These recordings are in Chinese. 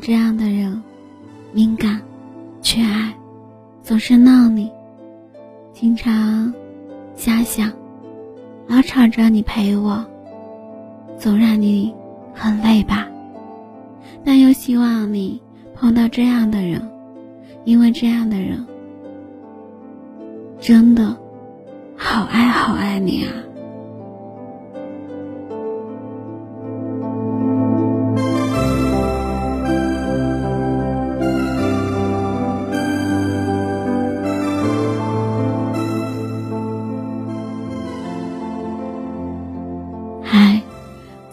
这样的人，敏感、缺爱，总是闹你，经常瞎想，老吵着你陪我，总让你很累吧。但又希望你碰到这样的人，因为这样的人真的好爱好爱你啊。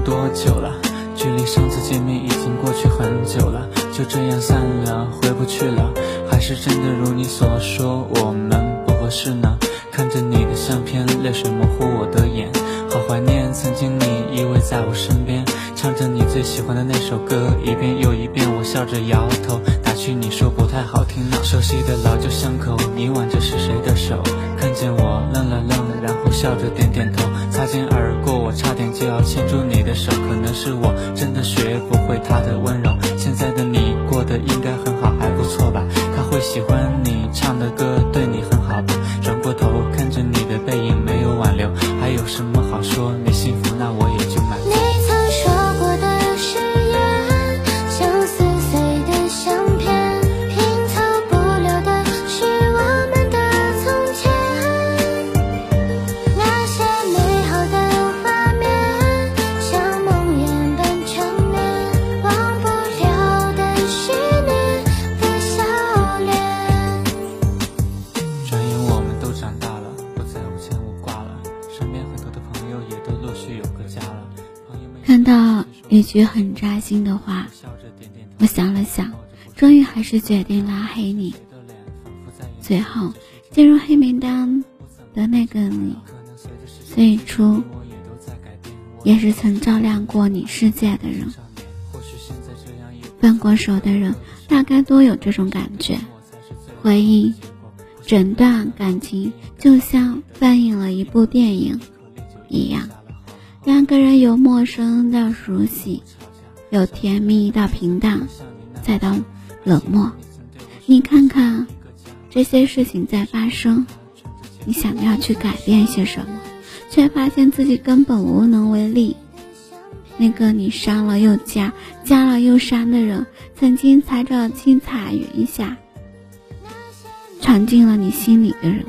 多久了？距离上次见面已经过去很久了，就这样散了，回不去了。还是真的如你所说，我们不合适呢？看着你的相片，泪水模糊我的眼，好怀念曾经你依偎在我身边，唱着你最喜欢的那首歌，一遍又一遍，我笑着摇头，打趣你说不太好听呢。熟悉的老旧巷口，你挽着是谁的手？看见我愣了愣，然后笑着点点头，擦肩而过，我差点就要牵住你的手，可能是我真的学不会他的温柔。现在的你过得应该很好，还不错吧？他会喜欢你唱的歌，对你很好吧？转过头看着你的背影，没有挽留，还有什么好说？看到一句很扎心的话，我想了想，终于还是决定拉黑你。最后进入黑名单的那个你，最初也是曾照亮过你世界的人。分过手的人大概都有这种感觉，回忆整段感情就像放映了一部电影一样。两个人由陌生到熟悉，由甜蜜到平淡，再到冷漠。你看看，这些事情在发生，你想要去改变些什么，却发现自己根本无能为力。那个你删了又加，加了又删的人，曾经踩着青彩云下，闯进了你心里的人，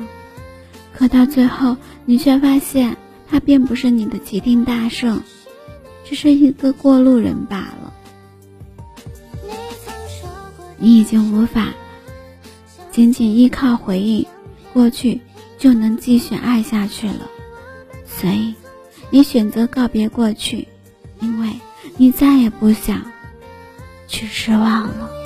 可到最后，你却发现。他并不是你的齐天大圣，只是一个过路人罢了。你已经无法仅仅依靠回忆过去就能继续爱下去了，所以你选择告别过去，因为你再也不想去失望了。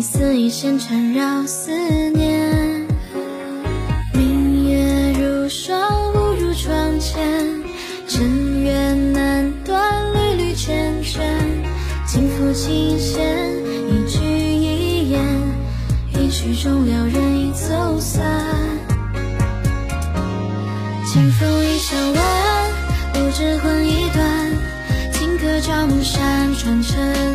一丝一线缠绕思念。明月如霜，误入窗前，尘缘难断，缕缕缱绻。轻抚琴弦，一句一言，一曲终了，人已走散。清风一笑晚，不知魂已断。顷刻照暮山川沉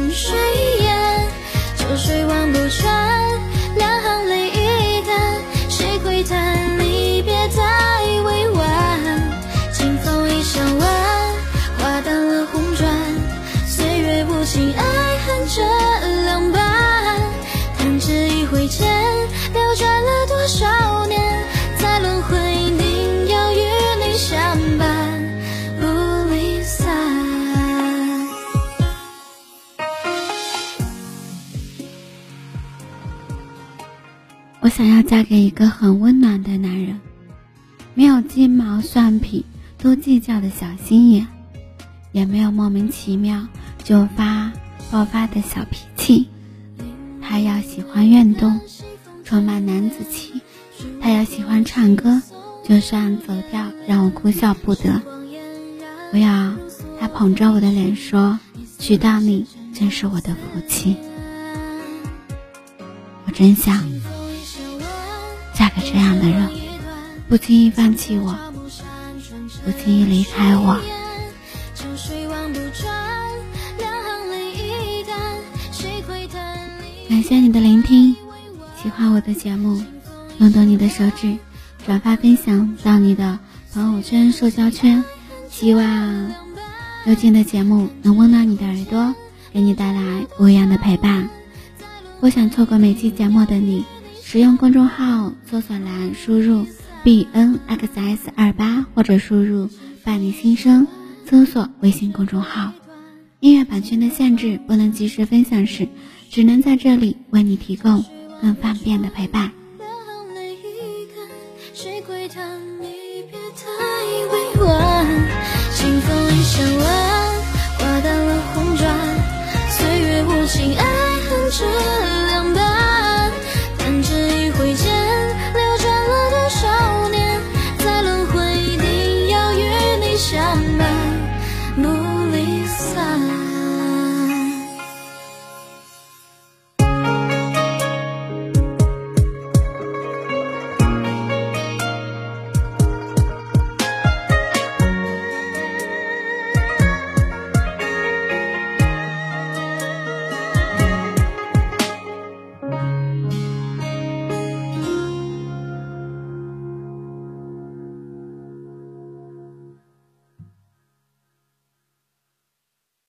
我想要嫁给一个很温暖的男人，没有鸡毛蒜皮都计较的小心眼，也没有莫名其妙就发爆发的小脾气。他要喜欢运动，充满男子气；他要喜欢唱歌，就算走调让我哭笑不得。我要他捧着我的脸说：“娶到你真是我的福气。”我真想嫁给这样的人，不轻易放弃我，不轻易离开我。感谢你的聆听，喜欢我的节目，动动你的手指，转发分享到你的朋友圈、社交圈。希望幽静的节目能温暖你的耳朵，给你带来不一样的陪伴。不想错过每期节目的你，使用公众号搜索栏输入 b n x s 二八，或者输入“伴你心声”，搜索微信公众号。音乐版权的限制，不能及时分享时，只能在这里为你提供更方便的陪伴。na